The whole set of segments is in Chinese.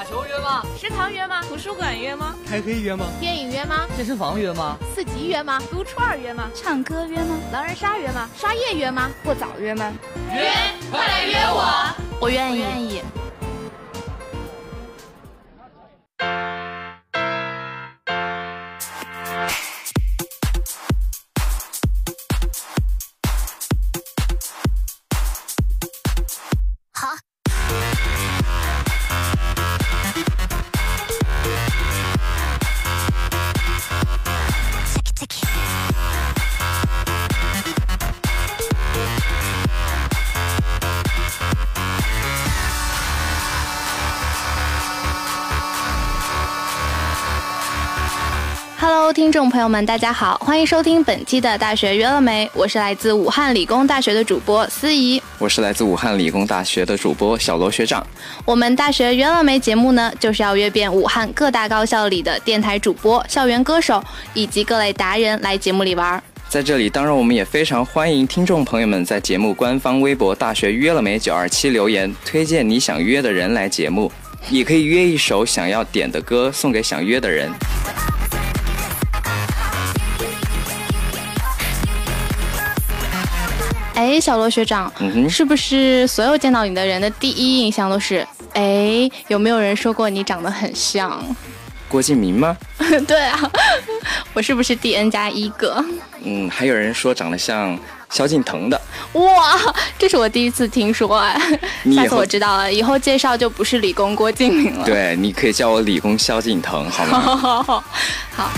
打球约吗？食堂约吗？图书馆约吗？开黑约吗？电影约吗？健身房约吗？四级约吗？撸串约吗？唱歌约吗？狼人杀约吗？刷夜约吗？过早约吗？约，快来约我！我愿意。愿意。众朋友们，大家好，欢迎收听本期的《大学约了没》，我是来自武汉理工大学的主播司仪，我是来自武汉理工大学的主播小罗学长。我们《大学约了没》节目呢，就是要约遍武汉各大高校里的电台主播、校园歌手以及各类达人来节目里玩。在这里，当然我们也非常欢迎听众朋友们在节目官方微博“大学约了没”九二七留言，推荐你想约的人来节目，也可以约一首想要点的歌送给想约的人。哎，小罗学长，是不是所有见到你的人的第一印象都是？哎，有没有人说过你长得很像郭敬明吗？对啊，我是不是第 N 加一个？嗯，还有人说长得像萧敬腾的。哇，这是我第一次听说哎。下次我知道了，以后介绍就不是理工郭敬明了。对，你可以叫我理工萧敬腾，好吗？好。好。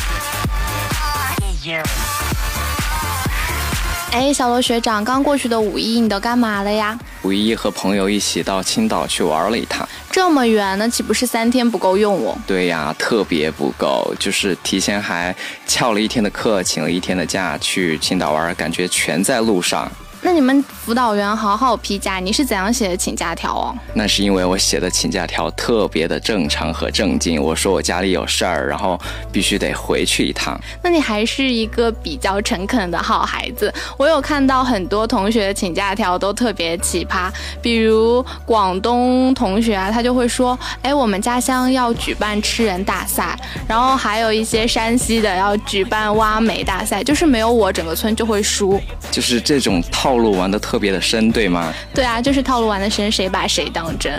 哎，小罗学长，刚过去的五一你都干嘛了呀？五一和朋友一起到青岛去玩了一趟，这么远，那岂不是三天不够用哦？对呀，特别不够，就是提前还翘了一天的课，请了一天的假去青岛玩，感觉全在路上。那你们辅导员好好批假，你是怎样写的请假条哦？那是因为我写的请假条特别的正常和正经。我说我家里有事儿，然后必须得回去一趟。那你还是一个比较诚恳的好孩子。我有看到很多同学请假条都特别奇葩，比如广东同学啊，他就会说，哎，我们家乡要举办吃人大赛，然后还有一些山西的要举办挖煤大赛，就是没有我，整个村就会输。就是这种套。套路玩的特别的深，对吗？对啊，就是套路玩的深，谁把谁当真？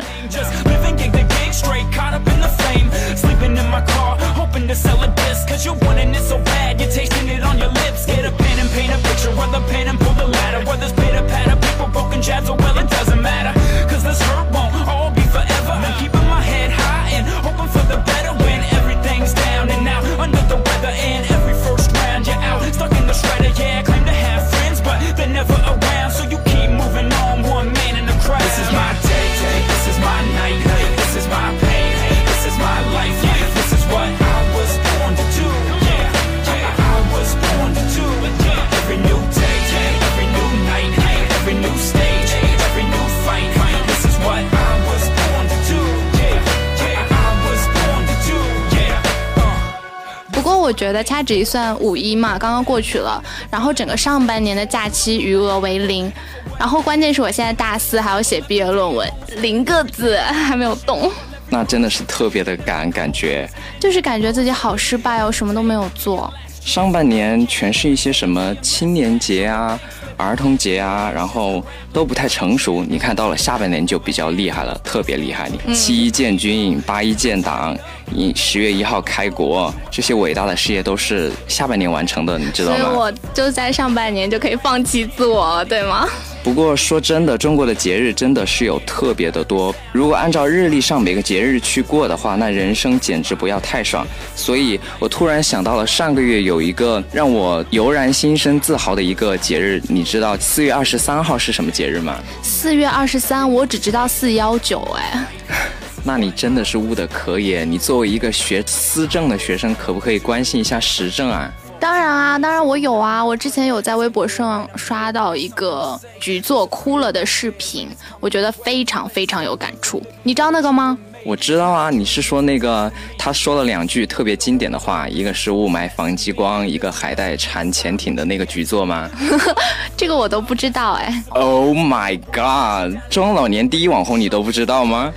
掐指一算，五一嘛，刚刚过去了，然后整个上半年的假期余额为零，然后关键是我现在大四还要写毕业论文，零个字还没有动，那真的是特别的赶，感觉。就是感觉自己好失败哦，什么都没有做。上半年全是一些什么青年节啊。儿童节啊，然后都不太成熟。你看到了下半年就比较厉害了，特别厉害。你七一建军，八一建党，一十月一号开国，这些伟大的事业都是下半年完成的，你知道吗？所以我就在上半年就可以放弃自我了，对吗？不过说真的，中国的节日真的是有特别的多。如果按照日历上每个节日去过的话，那人生简直不要太爽。所以我突然想到了上个月有一个让我油然心生自豪的一个节日，你知道四月二十三号是什么节日吗？四月二十三，我只知道四幺九，哎。那你真的是污的可以。你作为一个学思政的学生，可不可以关心一下时政啊？当然啊，当然我有啊，我之前有在微博上刷到一个局座哭了的视频，我觉得非常非常有感触。你知道那个吗？我知道啊，你是说那个他说了两句特别经典的话，一个是雾霾防激光，一个海带缠潜艇的那个局座吗？这个我都不知道哎。Oh my god，中老年第一网红你都不知道吗？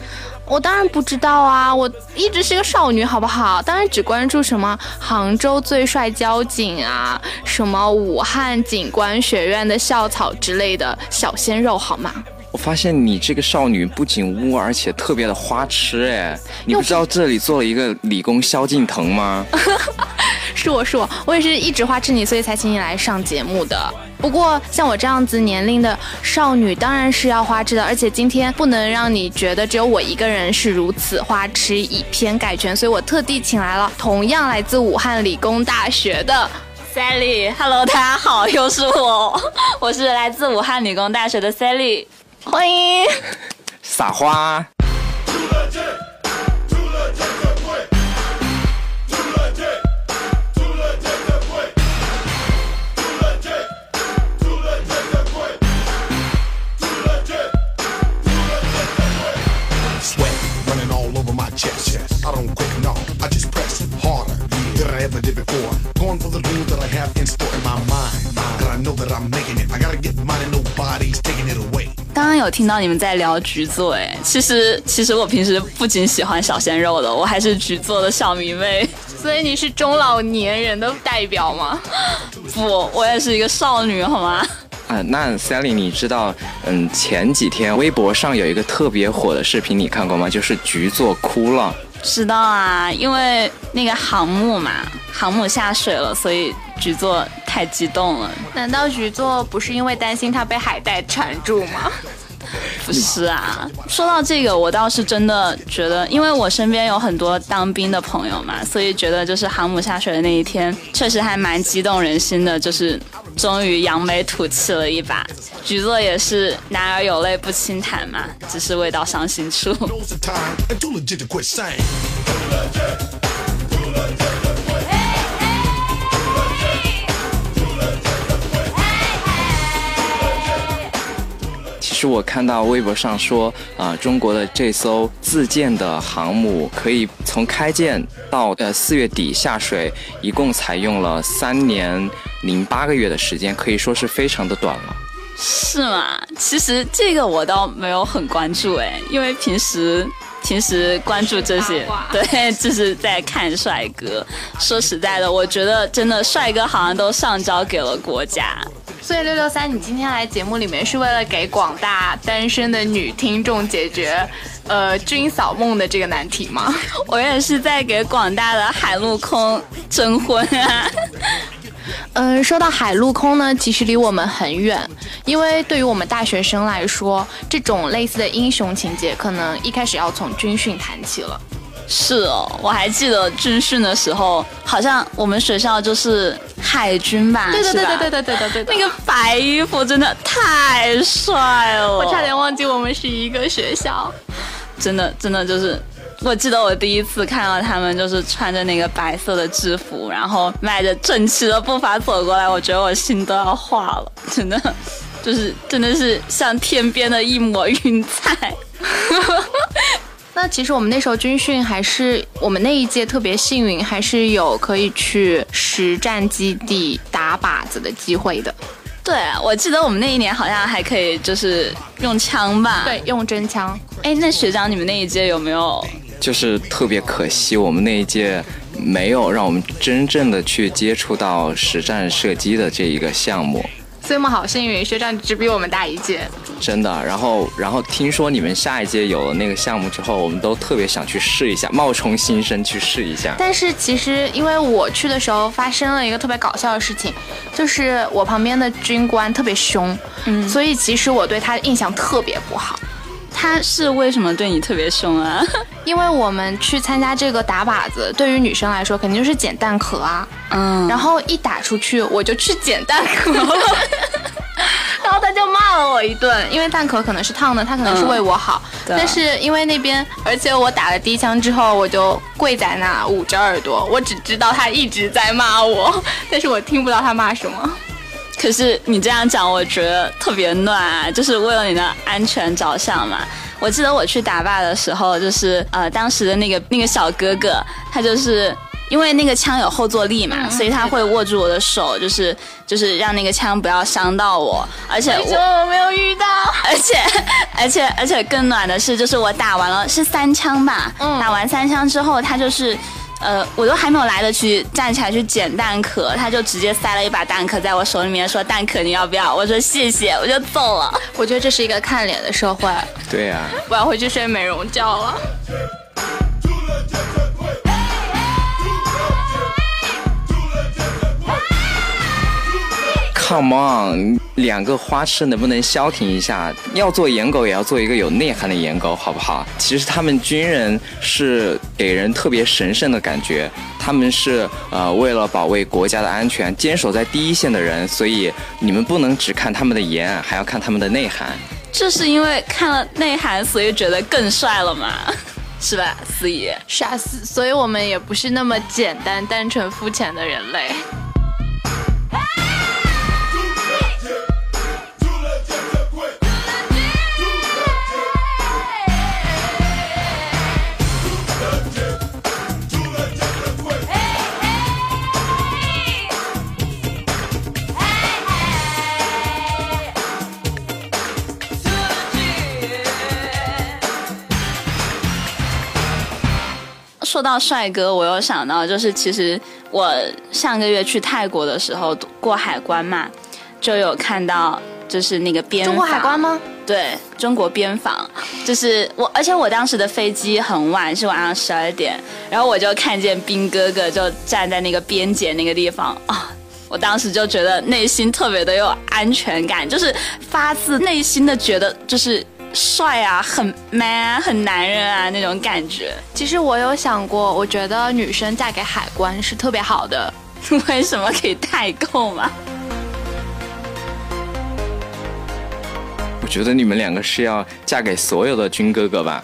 我当然不知道啊，我一直是个少女，好不好？当然只关注什么杭州最帅交警啊，什么武汉警官学院的校草之类的小鲜肉，好吗？我发现你这个少女不仅污，而且特别的花痴哎！你不知道这里做了一个理工萧敬腾吗？是我是我，我也是一直花痴你，所以才请你来上节目的。不过像我这样子年龄的少女，当然是要花痴的，而且今天不能让你觉得只有我一个人是如此花痴，以偏概全，所以我特地请来了同样来自武汉理工大学的 Sally。Hello，大家好，又是我，我是来自武汉理工大学的 Sally。欢迎，撒花。刚刚有听到你们在聊橘座，哎，其实其实我平时不仅喜欢小鲜肉的，我还是橘座的小迷妹。所以你是中老年人的代表吗？不，我也是一个少女，好吗？啊，那 Sally，你知道，嗯，前几天微博上有一个特别火的视频，你看过吗？就是橘座哭了。知道啊，因为那个航母嘛，航母下水了，所以局座太激动了。难道局座不是因为担心他被海带缠住吗？不 是啊，说到这个，我倒是真的觉得，因为我身边有很多当兵的朋友嘛，所以觉得就是航母下水的那一天，确实还蛮激动人心的，就是终于扬眉吐气了一把。局座也是男儿有泪不轻弹嘛，只是未到伤心处。其实我看到微博上说，啊，中国的这艘自建的航母可以从开建到呃四月底下水，一共采用了三年零八个月的时间，可以说是非常的短了。是吗？其实这个我倒没有很关注哎，因为平时平时关注这些，对，就是在看帅哥。说实在的，我觉得真的帅哥好像都上交给了国家。所以六六三，你今天来节目里面是为了给广大单身的女听众解决，呃，军嫂梦的这个难题吗？我也是在给广大的海陆空征婚啊。嗯，说到海陆空呢，其实离我们很远，因为对于我们大学生来说，这种类似的英雄情节，可能一开始要从军训谈起了。是哦，我还记得军训的时候，好像我们学校就是海军吧？对对对对对对对对对，那个白衣服真的太帅了，我差点忘记我们是一个学校。真的真的就是，我记得我第一次看到他们就是穿着那个白色的制服，然后迈着整齐的步伐走过来，我觉得我心都要化了，真的，就是真的是像天边的一抹云彩。那其实我们那时候军训还是我们那一届特别幸运，还是有可以去实战基地打靶子的机会的。对，我记得我们那一年好像还可以就是用枪吧？对，用真枪。哎，那学长你们那一届有没有？就是特别可惜，我们那一届没有让我们真正的去接触到实战射击的这一个项目。所以我们好幸运，学长只比我们大一届，真的。然后，然后听说你们下一届有了那个项目之后，我们都特别想去试一下，冒充新生去试一下。但是其实，因为我去的时候发生了一个特别搞笑的事情，就是我旁边的军官特别凶，嗯，所以其实我对他的印象特别不好。他是为什么对你特别凶啊？因为我们去参加这个打靶子，对于女生来说肯定就是捡弹壳啊。嗯。然后一打出去，我就去捡弹壳，然后他就骂了我一顿，因为蛋壳可能是烫的，他可能是为我好。但是因为那边，而且我打了第一枪之后，我就跪在那捂着耳朵，我只知道他一直在骂我，但是我听不到他骂什么。可是你这样讲，我觉得特别暖啊，就是为了你的安全着想嘛。我记得我去打靶的时候，就是呃，当时的那个那个小哥哥，他就是因为那个枪有后坐力嘛，所以他会握住我的手，就是就是让那个枪不要伤到我。而且我我没有遇到，而且而且而且更暖的是，就是我打完了是三枪吧，嗯打完三枪之后，他就是。呃，我都还没有来得及站起来去捡蛋壳，他就直接塞了一把蛋壳在我手里面，说：“蛋壳你要不要？”我说：“谢谢。”我就走了。我觉得这是一个看脸的社会，对呀、我要回去睡美容觉了。Come on，两个花痴能不能消停一下？要做颜狗也要做一个有内涵的颜狗，好不好？其实他们军人是给人特别神圣的感觉，他们是呃为了保卫国家的安全，坚守在第一线的人，所以你们不能只看他们的颜，还要看他们的内涵。这是因为看了内涵，所以觉得更帅了嘛，是吧，思怡？是啊，所所以我们也不是那么简单、单纯、肤浅的人类。说到帅哥，我又想到，就是其实我上个月去泰国的时候过海关嘛，就有看到就是那个边中国海关吗？对中国边防，就是我，而且我当时的飞机很晚，是晚上十二点，然后我就看见兵哥哥就站在那个边检那个地方啊。我当时就觉得内心特别的有安全感，就是发自内心的觉得就是帅啊，很 man 啊，很男人啊那种感觉。其实我有想过，我觉得女生嫁给海关是特别好的。为什么可以代购嘛？我觉得你们两个是要嫁给所有的军哥哥吧？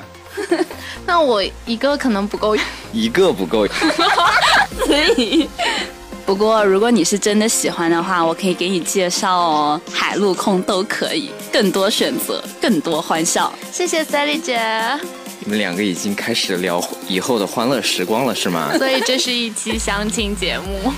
那我一个可能不够，一个不够。所以，不过如果你是真的喜欢的话，我可以给你介绍哦，海陆空都可以，更多选择，更多欢笑。谢谢 Sally 姐。你们两个已经开始聊以后的欢乐时光了，是吗？所以这是一期相亲节目。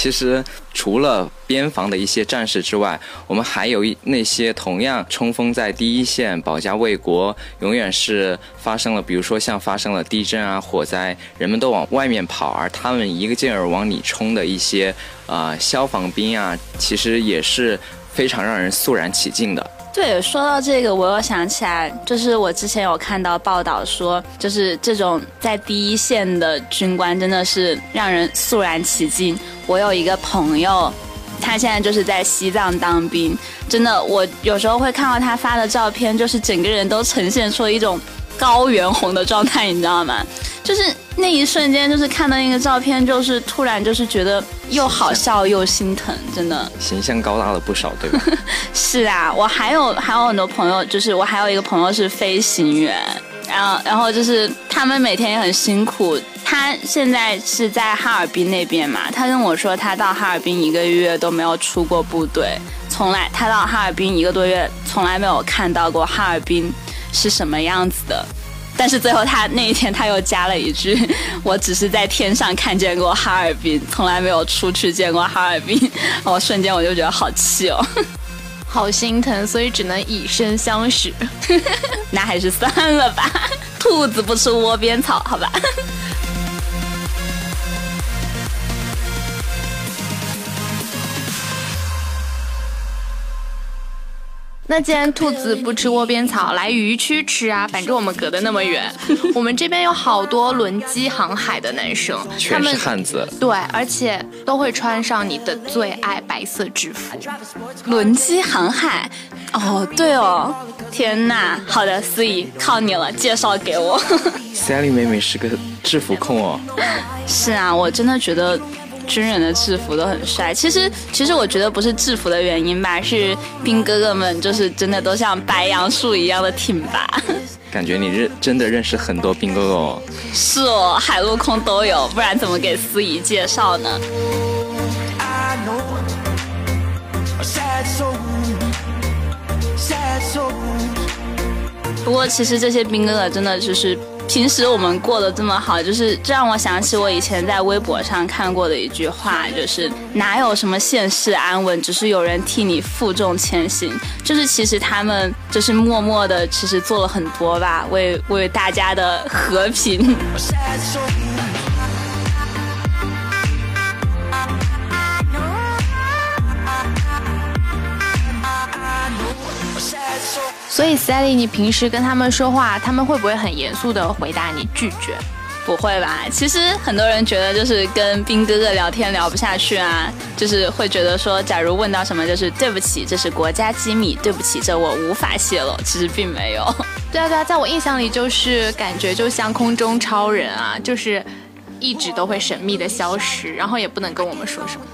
其实除了边防的一些战士之外，我们还有一那些同样冲锋在第一线、保家卫国，永远是发生了，比如说像发生了地震啊、火灾，人们都往外面跑，而他们一个劲儿往里冲的一些呃消防兵啊，其实也是非常让人肃然起敬的。对，说到这个，我又想起来，就是我之前有看到报道说，就是这种在第一线的军官真的是让人肃然起敬。我有一个朋友，他现在就是在西藏当兵，真的，我有时候会看到他发的照片，就是整个人都呈现出一种高原红的状态，你知道吗？就是那一瞬间，就是看到那个照片，就是突然就是觉得又好笑又心疼，真的。形象高大了不少，对吧？是啊，我还有还有很多朋友，就是我还有一个朋友是飞行员，然后然后就是他们每天也很辛苦。他现在是在哈尔滨那边嘛，他跟我说他到哈尔滨一个月都没有出过部队，从来他到哈尔滨一个多月从来没有看到过哈尔滨是什么样子的。但是最后他那一天他又加了一句：“ 我只是在天上看见过哈尔滨，从来没有出去见过哈尔滨。”我瞬间我就觉得好气哦。好心疼，所以只能以身相许。那还是算了吧，兔子不吃窝边草，好吧。那既然兔子不吃窝边草，来鱼区吃啊！反正我们隔得那么远，我们这边有好多轮机航海的男生，他全是们汉子，对，而且都会穿上你的最爱白色制服。轮机航海，哦，对哦，天呐，好的，思怡，靠你了，介绍给我。Sally 妹妹是个制服控哦，是啊，我真的觉得军人的制服都很帅。其实，其实我觉得不是制服的原因吧，是兵哥哥们就是真的都像白杨树一样的挺拔。感觉你认真的认识很多兵哥哥哦。是哦，海陆空都有，不然怎么给司仪介绍呢.不过其实这些兵哥哥真的就是平时我们过得这么好，就是这让我想起我以前在微博上看过的一句话，就是哪有什么现世安稳，只是有人替你负重前行。就是其实他们就是默默的，其实做了很多吧，为为大家的和平。所以 Sally，你平时跟他们说话，他们会不会很严肃的回答你拒绝？不会吧？其实很多人觉得就是跟兵哥哥聊天聊不下去啊，就是会觉得说，假如问到什么，就是对不起，这是国家机密，对不起，这我无法泄露。其实并没有。对啊，对啊，在我印象里就是感觉就像空中超人啊，就是一直都会神秘的消失，然后也不能跟我们说什么。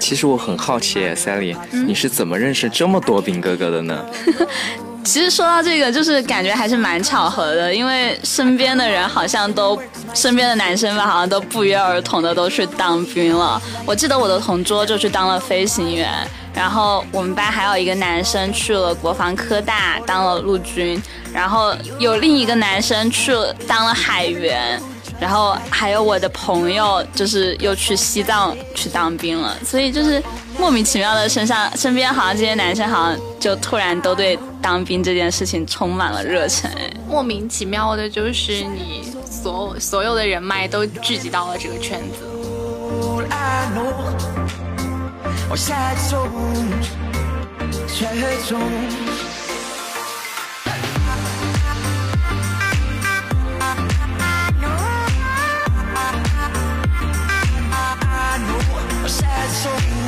其实我很好奇，Sally，、你是怎么认识这么多兵哥哥的呢？其实说到这个，就是感觉还是蛮巧合的，因为身边的人好像都，身边的男生吧，好像都不约而同的都去当兵了。我记得我的同桌就去当了飞行员，然后我们班还有一个男生去了国防科大当了陆军，然后有另一个男生去当了海员。然后还有我的朋友，就是又去西藏去当兵了，所以就是莫名其妙的身上身边好像这些男生好像就突然都对当兵这件事情充满了热忱。哎莫名其妙的，就是你所所有的人脉都聚集到了这个圈子。sad song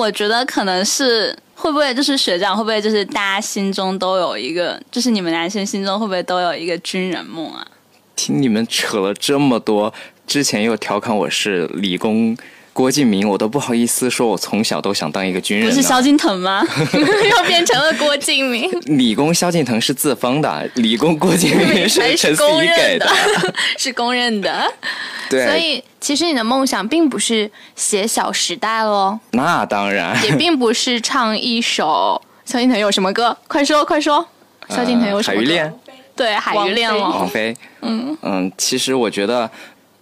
我觉得可能是会不会就是学长会不会就是大家心中都有一个，就是你们男生心中会不会都有一个军人梦啊？听你们扯了这么多，之前又调侃我是理工郭敬明，我都不好意思说我从小都想当一个军人呢。不是萧敬腾吗？又变成了郭敬明，理工萧敬腾是自封的，理工郭敬明是陈思 是公怡给认的，是公认的。对，所以其实你的梦想并不是写《小时代》喽，那当然，也并不是唱一首 萧敬腾有什么歌？快说快说，萧敬腾有什么歌？呃海鱼恋，对，海鱼恋。王菲，嗯嗯，其实我觉得。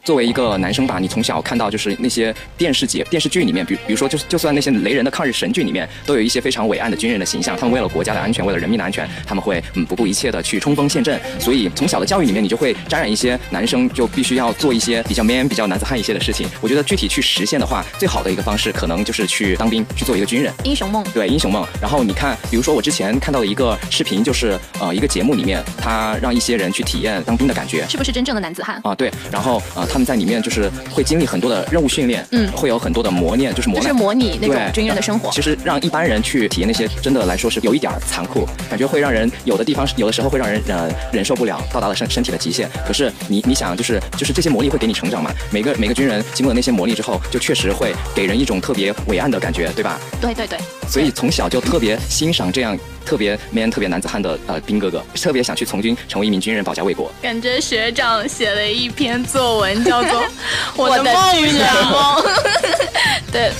作为一个男生吧，你从小看到就是那些电视节、电视剧里面，比比如说，就是就算那些雷人的抗日神剧里面，都有一些非常伟岸的军人的形象。他们为了国家的安全，为了人民的安全，他们会嗯不顾一切的去冲锋陷阵。所以从小的教育里面，你就会沾染一些男生就必须要做一些比较 man、比较男子汉一些的事情。我觉得具体去实现的话，最好的一个方式可能就是去当兵，去做一个军人。英雄梦，对英雄梦。然后你看，比如说我之前看到的一个视频，就是呃一个节目里面，他让一些人去体验当兵的感觉。是不是真正的男子汉？啊，对，然后呃，他们在里面就是会经历很多的任务训练，嗯会有很多的磨练，就是磨就是。模拟那种军人的生活其。实让一般人去体验那些，真的来说是有一点儿残酷，感觉会让人有的地方有的时候会让人呃忍受不了，到达了身身体的极限。可是你你想，就是就是这些磨砺会给你成长嘛？每个每个军人经过那些磨砺之后，就确实会给人一种特别伟岸的感觉，对吧？对对对，所以从小就特别欣赏这样特别 man、特别男子汉的呃兵哥哥，特别想去从军，成为一名军人，保家卫国。感觉学长写了一篇作文，叫做《我的的梦想》。对，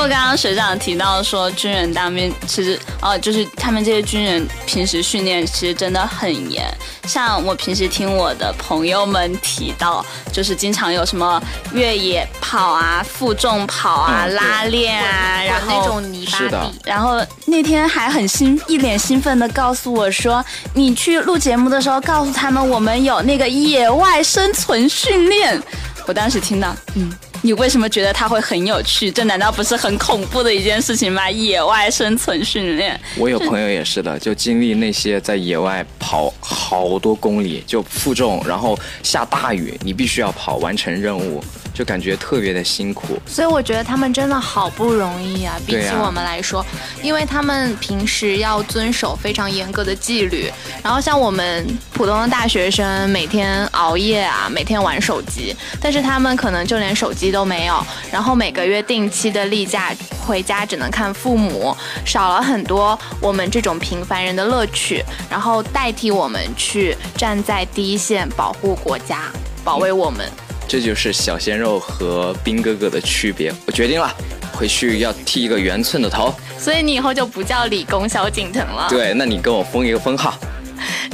过刚刚学长提到说，军人当兵其实哦，就是他们这些军人平时训练其实真的很严。像我平时听我的朋友们提到，就是经常有什么越野跑啊、负重跑啊、嗯拉练啊，然后那种泥巴是的地，然后那天还很兴，一脸兴奋的告诉我说：“你去录节目的时候，告诉他们我们有那个野外生存训练。”我当时听到，嗯，你为什么觉得它会很有趣？这难道不是很恐怖的一件事情吗？野外生存训练，我有朋友也是的，就经历那些在野外跑好多公里，就负重，然后下大雨，你必须要跑完成任务，就感觉特别的辛苦。所以我觉得他们真的好不容易啊，比起我们来说，因为他们平时要遵守非常严格的纪律，然后像我们普通的大学生，每天熬夜啊，每天玩手机，但是他们可能就连手机都没有，然后每个月定期的例假回家只能看父母，少了很多我们这种平凡人的乐趣，然后代替我们去站在第一线保护国家，保卫我们。这就是小鲜肉和兵哥哥的区别。我决定了，回去要剃一个圆寸的头。所以你以后就不叫理工萧敬腾了。对，那你跟我封一个封号。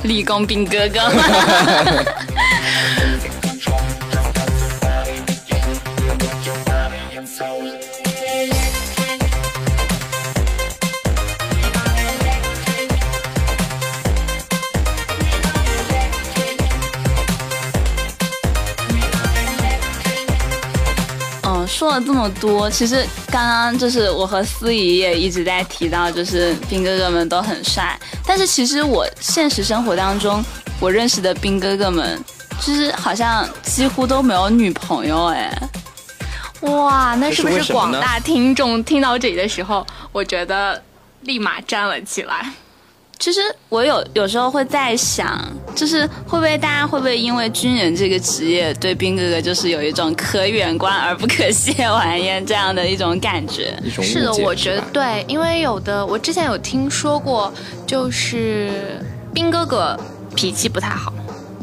理工兵哥哥。说了这么多，其实刚刚就是我和司仪也一直在提到，就是兵哥哥们都很帅，但是其实我现实生活当中我认识的兵哥哥们，就是好像几乎都没有女朋友哎。哇，那是不是广大听众听到这里的时候，我觉得立马站了起来。其实我有有时候会在想，就是会不会大家会不会因为军人这个职业对兵哥哥就是有一种可远观而不可亵玩焉这样的一种感觉？是的，我觉得对，因为有的我之前有听说过，就是兵哥哥脾气不太好。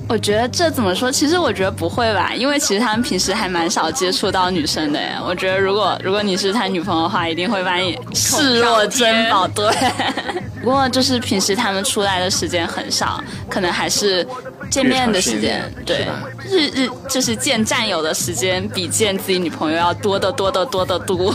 我觉得这怎么说？其实我觉得不会吧，因为其实他们平时还蛮少接触到女生的耶。我觉得如果如果你是他女朋友的话，一定会把你视若珍宝。对，不过就是平时他们出来的时间很少，可能还是见面的时间对，日日就是见战友的时间比见自己女朋友要多得多得多得多。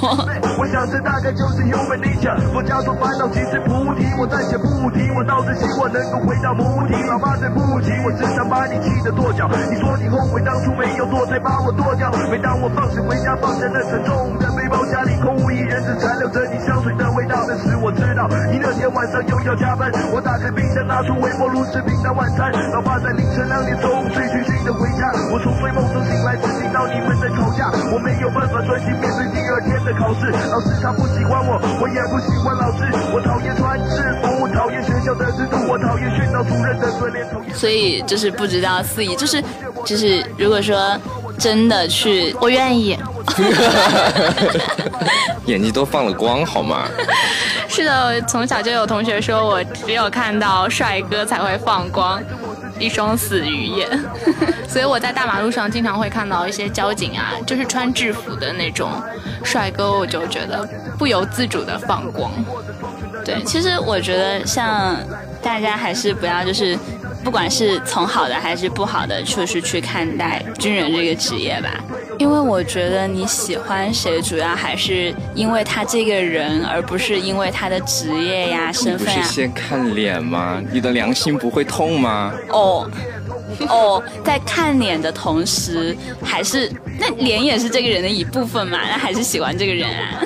我想这大概就是 human nature。我假装烦恼其实菩提，我暂且不提，我倒是希望能够回到母体。老爸对不起，我只想把你气得跺脚。你说你后悔当初没有做，才把我剁掉。每当我放学回家，放下那沉重的背包，家里空无一人，只残留着你香水的味道。那时我知道你那天晚上又要加班。我打开冰箱，拿出微波炉吃平淡晚餐。老爸在凌晨两点钟醉醺醺的回家，我从睡梦中醒来，只听到你们在吵架。我没有办法专心面对第二天的考试。老师他不喜欢我，我也不喜欢老师。我讨厌穿制服，讨厌学校的制度，我讨厌训导主任的嘴脸，所以就是不知道司仪，就是就是如果说真的去我愿意。眼睛都放了光好吗？是的，从小就有同学说我只有看到帅哥才会放光，一双死鱼眼。所以我在大马路上经常会看到一些交警啊，就是穿制服的那种帅哥，我就觉得不由自主的放光。对，其实我觉得像大家还是不要就是，不管是从好的还是不好的，就是去看待军人这个职业吧。因为我觉得你喜欢谁，主要还是因为他这个人，而不是因为他的职业呀、身份啊不。是先看脸吗？你的良心不会痛吗？哦哦，在看脸的同时，还是那脸也是这个人的一部分嘛，那还是喜欢这个人啊。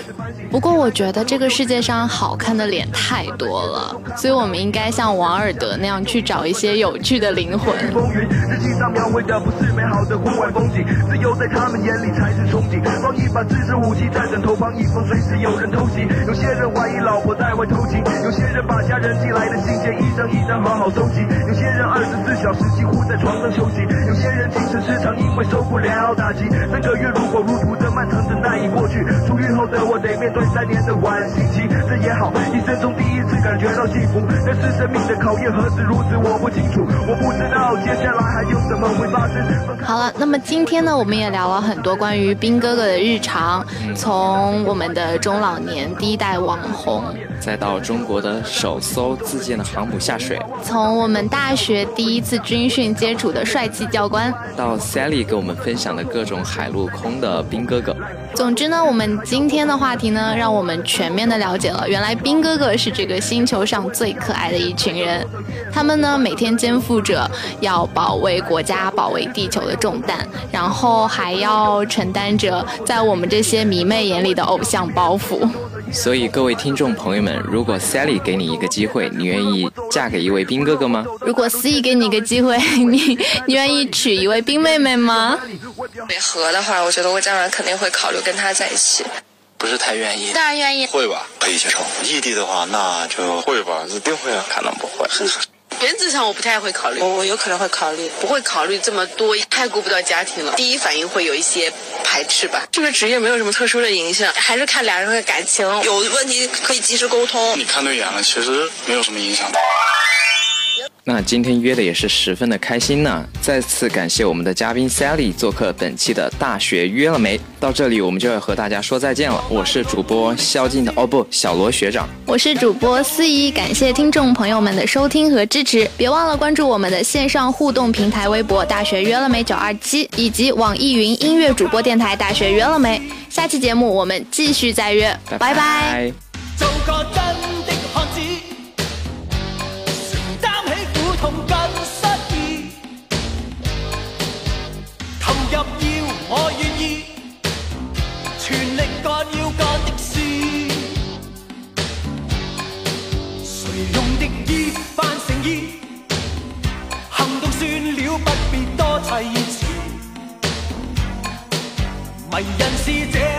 不过我觉得这个世界上好看的脸太多了，所以我们应该像王尔德那样去找一些有趣的灵魂。风云，日记上描绘的不是美好的户外风景，只有在他们眼里才是憧憬。放一把自制武器在枕头旁，以防随时有人偷袭。有些人怀疑老婆在外偷情，有些人把家人寄来的信件一张一张好好收集，有些人二十四四小时几乎在床上休息。有些人精神失常，因为受不了打击。三个月如火如荼的漫长的难以过去，出狱后的我得面对三年的缓刑期，这也好，一生中第一次感觉到幸福。但是生命的考验何止如此，我不清楚，我不知道接下来还有什么会发生。好了，那么今天呢，我们也聊了很多关于兵哥哥的日常，从我们的中老年第一代网红，再到中国的首艘自建的航母下水，从我们大学第一次军训接触的帅气教官，到 Sally 给我们分享的各种海陆空的兵哥哥。总之呢，我们今天的话题呢，让我们全面的了解了，原来兵哥哥是这个星球上最可爱的一群人。他们呢，每天肩负着要保卫国家、保卫地球的重担，然后还要承担着在我们这些迷妹眼里的偶像包袱。所以各位听众朋友们，如果 Sally 给你一个机会，你愿意嫁给一位兵哥哥吗？如果司仪给你一个机会，你你愿意娶一位兵妹妹吗？北河的话，我觉得我将来肯定会考虑跟他在一起。不是太愿意，当然愿意。会吧？可以接受。异地的话，那就会吧，一定会啊。可能不会。原则上我不太会考虑，我我有可能会考虑，不会考虑这么多，太顾不到家庭了。第一反应会有一些排斥吧。这个职业没有什么特殊的影响，还是看两人的感情，有问题可以及时沟通。你看对眼了，其实没有什么影响的。那今天约的也是十分的开心呢，再次感谢我们的嘉宾 Sally 做客本期的大学约了没？到这里我们就要和大家说再见了。我是主播萧敬的，哦不，小罗学长。我是主播司仪，感谢听众朋友们的收听和支持，别忘了关注我们的线上互动平台微博“大学约了没九二七”以及网易云音乐主播电台“大学约了没”。下期节目我们继续再约，拜拜。迷人是这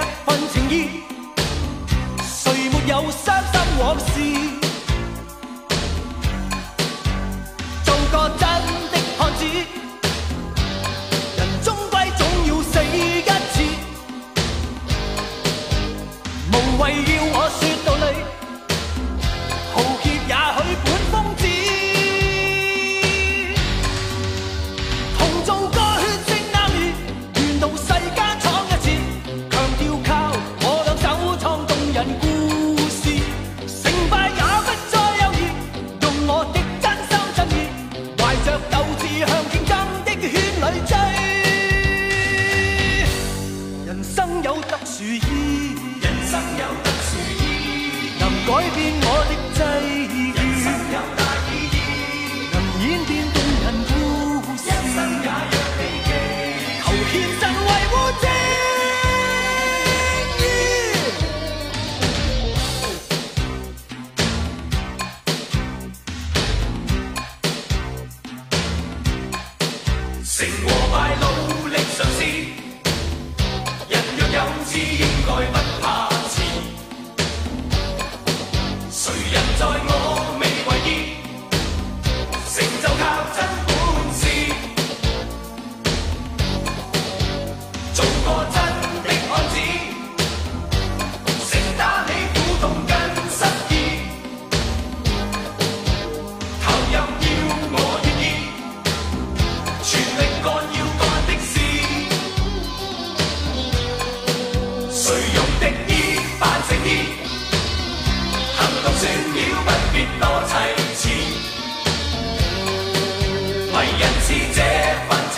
以这份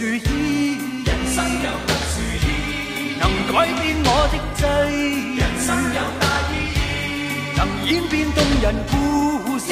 殊意。義，人生有特殊意。義，能改变我的际遇，人生有大意義，能演变动人故事，